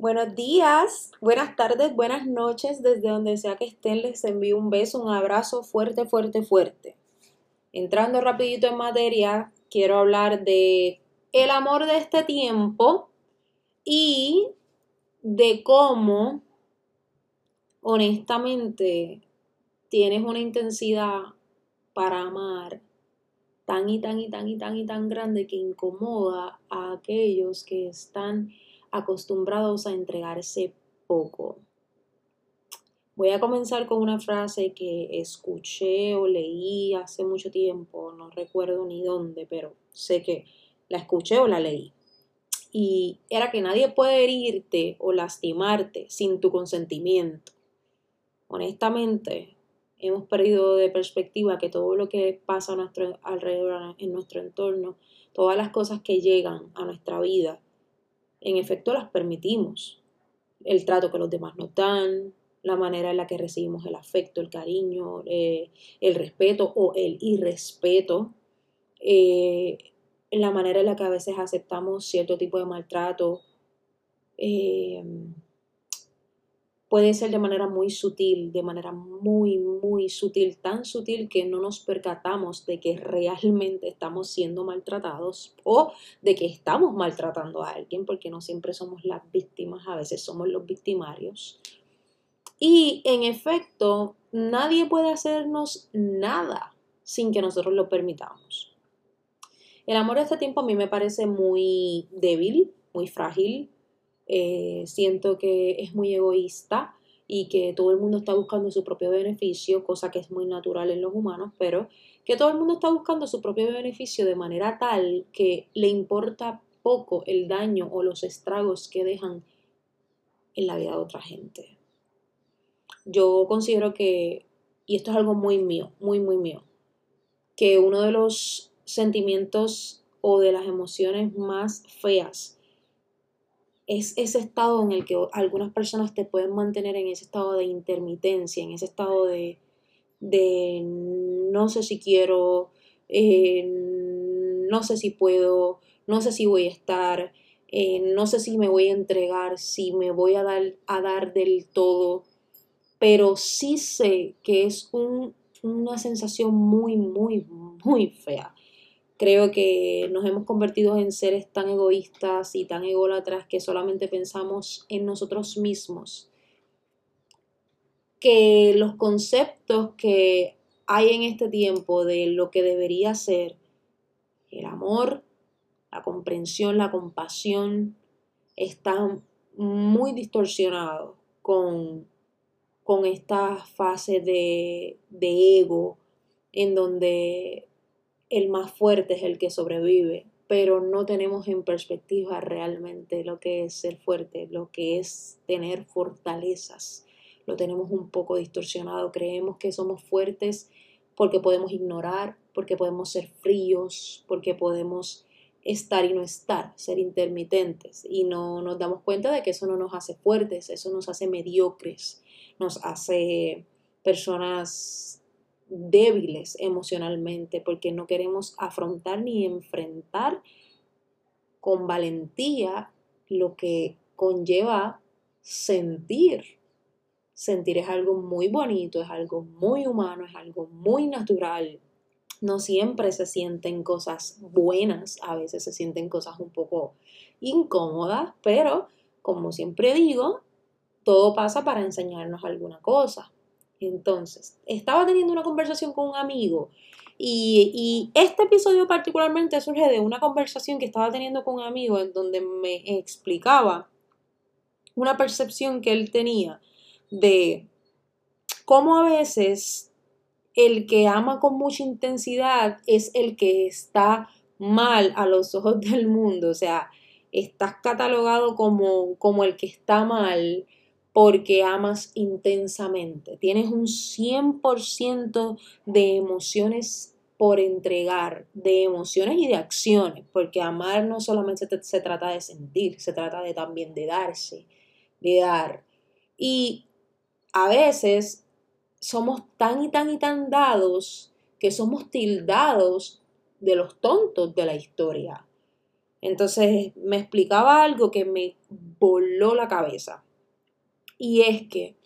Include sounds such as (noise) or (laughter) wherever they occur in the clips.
Buenos días, buenas tardes, buenas noches, desde donde sea que estén, les envío un beso, un abrazo fuerte, fuerte, fuerte. Entrando rapidito en materia, quiero hablar de el amor de este tiempo y de cómo, honestamente, tienes una intensidad para amar tan y tan y tan y tan y tan grande que incomoda a aquellos que están acostumbrados a entregarse poco. Voy a comenzar con una frase que escuché o leí hace mucho tiempo, no recuerdo ni dónde, pero sé que la escuché o la leí. Y era que nadie puede herirte o lastimarte sin tu consentimiento. Honestamente, hemos perdido de perspectiva que todo lo que pasa a nuestro alrededor, en nuestro entorno, todas las cosas que llegan a nuestra vida, en efecto las permitimos. El trato que los demás nos dan, la manera en la que recibimos el afecto, el cariño, eh, el respeto o el irrespeto, eh, la manera en la que a veces aceptamos cierto tipo de maltrato. Eh, puede ser de manera muy sutil, de manera muy, muy sutil, tan sutil que no nos percatamos de que realmente estamos siendo maltratados o de que estamos maltratando a alguien, porque no siempre somos las víctimas, a veces somos los victimarios. Y en efecto, nadie puede hacernos nada sin que nosotros lo permitamos. El amor de este tiempo a mí me parece muy débil, muy frágil, eh, siento que es muy egoísta y que todo el mundo está buscando su propio beneficio, cosa que es muy natural en los humanos, pero que todo el mundo está buscando su propio beneficio de manera tal que le importa poco el daño o los estragos que dejan en la vida de otra gente. Yo considero que, y esto es algo muy mío, muy, muy mío, que uno de los sentimientos o de las emociones más feas es ese estado en el que algunas personas te pueden mantener en ese estado de intermitencia, en ese estado de, de no sé si quiero, eh, no sé si puedo, no sé si voy a estar, eh, no sé si me voy a entregar, si me voy a dar, a dar del todo, pero sí sé que es una sensación muy, muy, muy fea. Creo que nos hemos convertido en seres tan egoístas y tan ególatras que solamente pensamos en nosotros mismos. Que los conceptos que hay en este tiempo de lo que debería ser el amor, la comprensión, la compasión, están muy distorsionados con, con esta fase de, de ego en donde el más fuerte es el que sobrevive, pero no tenemos en perspectiva realmente lo que es ser fuerte, lo que es tener fortalezas. Lo tenemos un poco distorsionado, creemos que somos fuertes porque podemos ignorar, porque podemos ser fríos, porque podemos estar y no estar, ser intermitentes. Y no nos damos cuenta de que eso no nos hace fuertes, eso nos hace mediocres, nos hace personas débiles emocionalmente porque no queremos afrontar ni enfrentar con valentía lo que conlleva sentir. Sentir es algo muy bonito, es algo muy humano, es algo muy natural. No siempre se sienten cosas buenas, a veces se sienten cosas un poco incómodas, pero como siempre digo, todo pasa para enseñarnos alguna cosa. Entonces, estaba teniendo una conversación con un amigo y, este episodio particularmente surge de una conversación que estaba teniendo con un amigo en donde me explicaba una percepción que él tenía de cómo a veces el que ama con mucha intensidad es el que está mal a los (laughs) ojos del mundo, o sea, estás catalogado como, como el que está mal porque amas intensamente. Tienes un 100% de emociones por entregar, de emociones y de acciones, porque amar no solamente se, trata de sentir, se trata de también de darse, de dar. Y a veces somos tan y tan y tan dados que somos tildados de los tontos de la historia. Entonces me explicaba algo que me voló la cabeza. Y es que,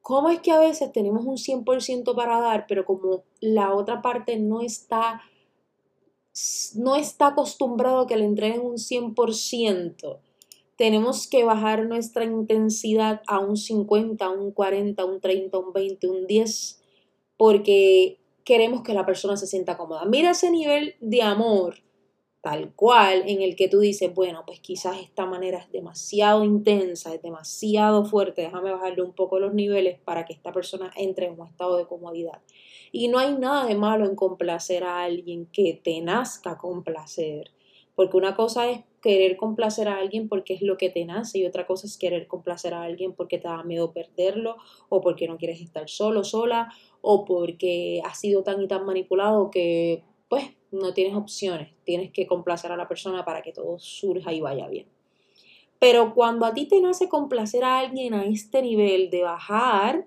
¿cómo es que a veces tenemos un 100% para dar, pero como la otra parte no está, no está acostumbrado a que le entreguen un 100%? Tenemos que bajar nuestra intensidad a un 50, a un 40, a un 30, a un 20, a un 10, porque queremos que la persona se sienta cómoda. Mira ese nivel de amor tal cual en el que tú dices, bueno, pues quizás esta manera es demasiado intensa, es demasiado fuerte, déjame bajarle un poco los niveles para que esta persona entre en un estado de comodidad. Y no hay nada de malo en complacer a alguien que te nazca complacer, porque una cosa es querer complacer a alguien porque es lo que te nace y otra cosa es querer complacer a alguien porque te da miedo perderlo o porque no quieres estar solo, sola o porque has sido tan y tan manipulado que pues no tienes opciones, tienes que complacer a la persona para que todo surja y vaya bien. Pero cuando a ti te nace complacer a alguien a este nivel de bajar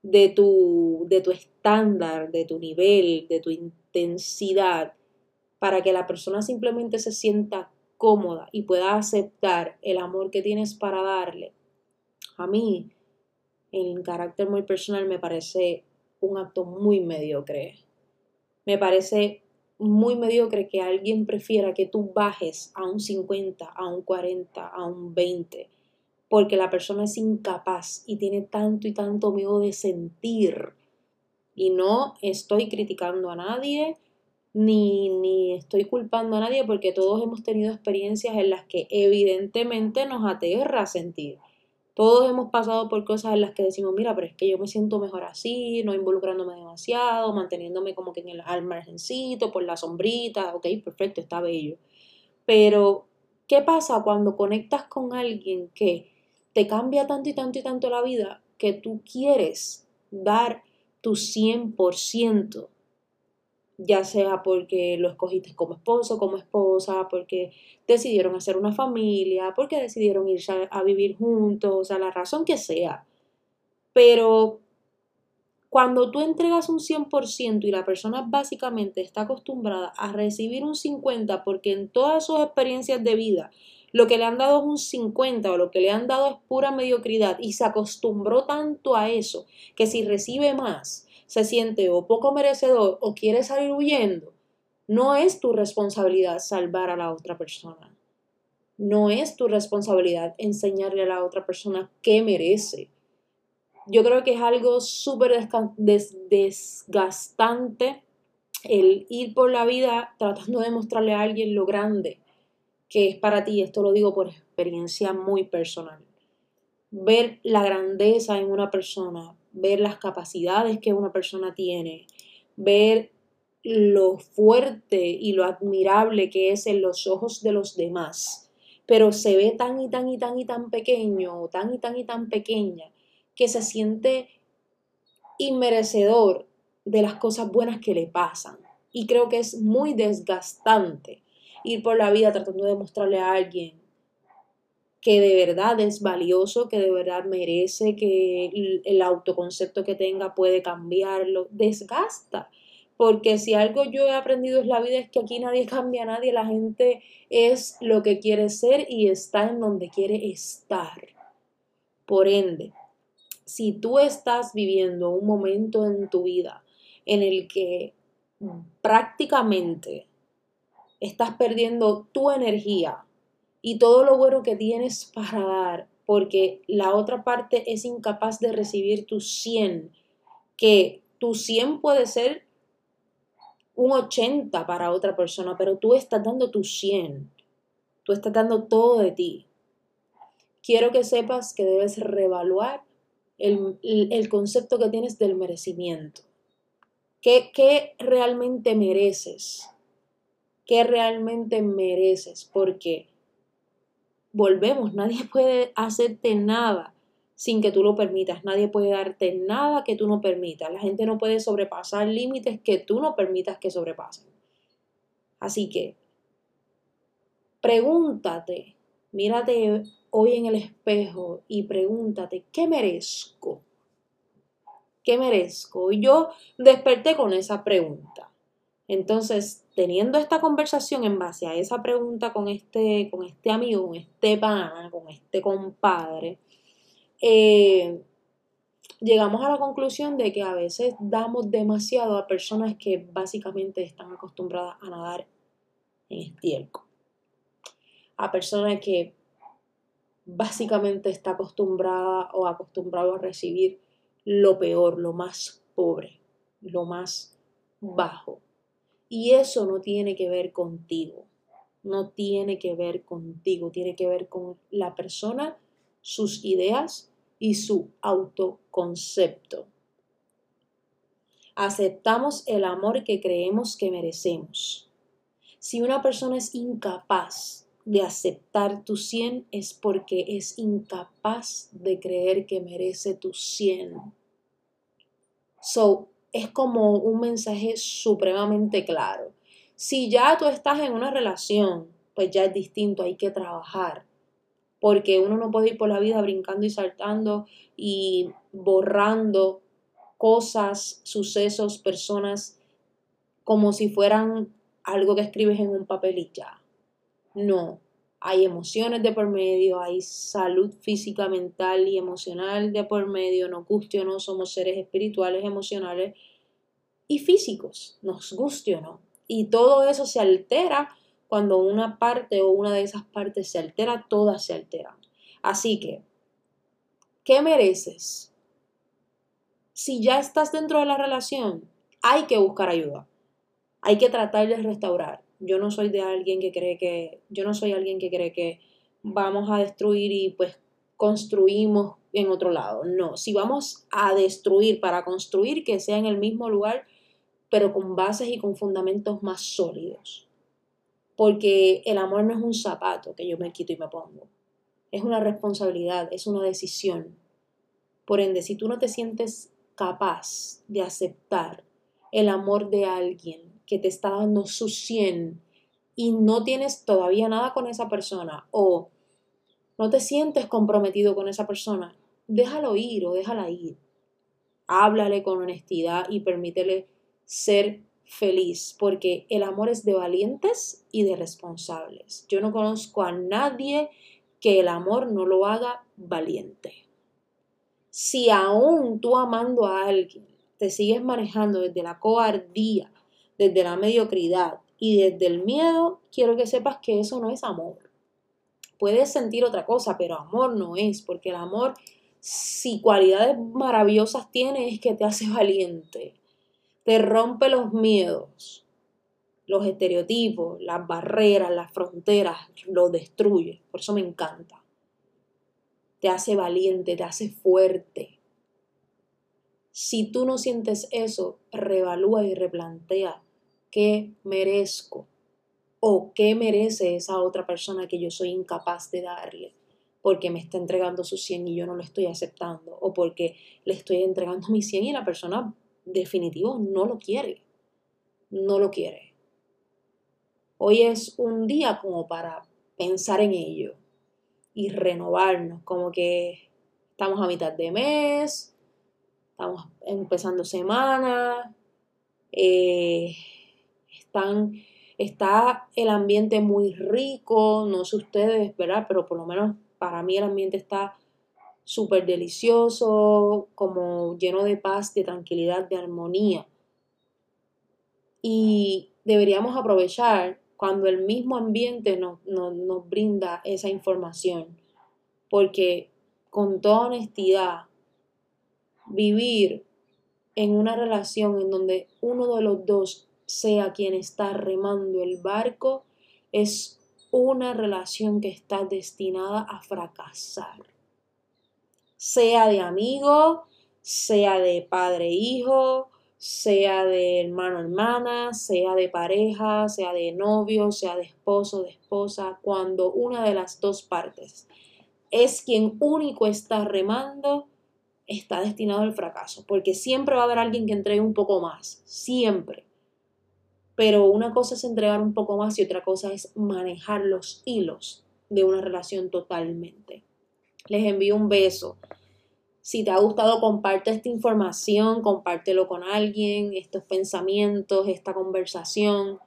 de tu, de tu estándar, de tu nivel, de tu intensidad, para que la persona simplemente se sienta cómoda y pueda aceptar el amor que tienes para darle, a mí, en carácter muy personal, me parece un acto muy mediocre. Me parece muy mediocre que alguien prefiera que tú bajes a un 50, a un 40, a un 20, porque la persona es incapaz y tiene tanto y tanto miedo de sentir. Y no estoy criticando a nadie, ni, ni estoy culpando a nadie, porque todos hemos tenido experiencias en las que evidentemente nos aterra sentir. Todos hemos pasado por cosas en las que decimos, mira, pero es que yo me siento mejor así, no involucrándome demasiado, manteniéndome como que en el, al margencito, por la sombrita, ok, perfecto, está bello. Pero, ¿qué pasa cuando conectas con alguien que te cambia tanto y tanto y tanto la vida que tú quieres dar tu 100%? Ya sea porque lo escogiste como esposo, como esposa, porque decidieron hacer una familia, porque decidieron irse a, vivir juntos, o sea, la razón que sea. Pero cuando tú entregas un 100% y la persona básicamente está acostumbrada a recibir un 50% porque en todas sus experiencias de vida lo que le han dado es un 50 o lo que le han dado es pura mediocridad y se acostumbró tanto a eso que si recibe más se siente o poco merecedor o quiere salir huyendo, no es tu responsabilidad salvar a la otra persona. No es tu responsabilidad enseñarle a la otra persona qué merece. Yo creo que es algo súper desgastante el ir por la vida tratando de mostrarle a alguien lo grande que es para ti. Esto lo digo por experiencia muy personal. Ver la grandeza en una persona, ver las capacidades que una persona tiene, ver lo fuerte y lo admirable que es en los ojos de los demás, pero se ve tan y tan y tan y tan pequeño, tan y tan y tan pequeña, que se siente inmerecedor de las cosas buenas que le pasan. Y creo que es muy desgastante ir por la vida tratando de mostrarle a alguien que de verdad es valioso, que de verdad merece, que el autoconcepto que tenga puede cambiarlo, desgasta. Porque si algo yo he aprendido en la vida es que aquí nadie (laughs) cambia a nadie, la gente es lo que quiere ser y está en donde quiere estar. Por ende, si tú estás viviendo un momento en tu vida en el que prácticamente estás perdiendo tu energía, y todo lo bueno que tienes para dar, porque la otra parte es incapaz de recibir tu 100, que tu 100 puede ser un 80 para otra persona, pero tú estás dando tu 100, tú estás dando todo de ti. Quiero que sepas que debes reevaluar el, el concepto que tienes del merecimiento. ¿Qué, ¿Qué realmente mereces? ¿Qué realmente mereces? Porque volvemos, nadie (laughs) puede hacerte nada sin que tú lo permitas, nadie puede darte nada que tú no permitas, la gente no puede sobrepasar límites que tú no permitas que sobrepasen. Así que, pregúntate, mírate hoy en el espejo y pregúntate, ¿qué merezco? ¿Qué merezco? Y yo desperté con esa pregunta. Entonces, teniendo esta conversación en base a esa pregunta con este, con este amigo, con este pana, con este compadre, eh, llegamos a la conclusión de que a veces damos demasiado a personas que básicamente están acostumbradas a nadar en estiércol. A personas que básicamente está acostumbrada o acostumbrado a recibir lo peor, lo más pobre, lo más bajo. Y eso no tiene que ver contigo, no tiene que ver contigo, tiene que ver con la persona, sus ideas y su autoconcepto. Aceptamos el amor que creemos que merecemos. Si una persona es incapaz de aceptar tu 100 es porque es incapaz de creer que merece tu 100. So, es como un mensaje supremamente claro. Si ya tú estás en una relación, pues ya es distinto, hay que trabajar. Porque uno no puede ir por la vida brincando y saltando y borrando cosas, sucesos, personas, como si fueran algo que escribes en un papel y ya. No, hay emociones de por medio, hay salud física, mental y emocional de por medio, nos guste o no, somos seres espirituales, emocionales y físicos, nos guste o no. Y todo eso se altera cuando una parte o una de esas partes se altera, todas se alteran. Así que, ¿qué mereces? Si ya estás dentro de la relación, hay que buscar ayuda. Hay que tratar de restaurar yo no soy de alguien que cree que, yo no soy alguien que cree que vamos a destruir y pues construimos en otro lado. No, si vamos a destruir para construir, que sea en el mismo lugar, pero con bases y con fundamentos más sólidos. Porque el amor no es un zapato que yo me quito y me pongo. Es una responsabilidad, es una decisión. Por ende, si tú no te sientes capaz de aceptar el amor de alguien que te está dando su 100 y no tienes todavía nada con esa persona o no te sientes comprometido con esa persona, déjalo ir o déjala ir. Háblale con honestidad y permítele ser feliz, porque el amor es de valientes y de responsables. Yo no conozco a nadie que el amor no lo haga valiente. Si aún tú amando a alguien te sigues manejando desde la cobardía, desde la mediocridad y desde el miedo, quiero que sepas que eso no es amor. Puedes sentir otra cosa, pero amor no es, porque el amor, si cualidades maravillosas tiene, es que te hace valiente, te rompe los miedos, los estereotipos, las barreras, las fronteras, lo destruye. Por eso me encanta. Te hace valiente, te hace fuerte. Si tú no sientes eso, revalúa y replantea qué merezco o qué merece esa otra persona que yo soy incapaz de darle porque me está entregando su 100 y yo no lo estoy aceptando o porque le estoy entregando mi 100 y la persona definitivo no lo quiere, no lo quiere. Hoy es un día como para pensar en ello y renovarnos, como que estamos a mitad de mes, estamos empezando semana, eh, está el ambiente muy rico, no sé ustedes, ¿verdad? Pero por lo menos para mí el ambiente está súper delicioso, como lleno de paz, de tranquilidad, de armonía. Y deberíamos aprovechar cuando el mismo ambiente nos, nos brinda esa información, porque con toda honestidad, vivir en una relación en donde uno de los dos sea quien está remando el barco, es una relación que está destinada a fracasar. Sea de amigo, sea de padre-hijo, e sea de hermano-hermana, sea de pareja, sea de novio, sea de esposo, de esposa, cuando una de las dos partes es quien único está remando, está destinado al fracaso, porque siempre va a haber alguien que entregue un poco más, siempre. Pero una cosa es entregar un poco más y otra cosa es manejar los hilos de una relación totalmente. Les envío un beso. Si te ha gustado, comparte esta información, compártelo con alguien, estos pensamientos, esta conversación.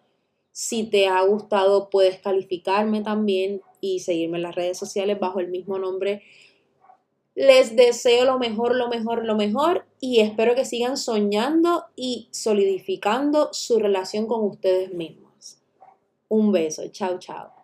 Si te ha gustado, puedes calificarme también y seguirme en las redes sociales bajo el mismo nombre. Les deseo lo mejor, lo mejor, lo mejor y espero que sigan soñando y solidificando su relación con ustedes mismos. Un beso, chao, chao.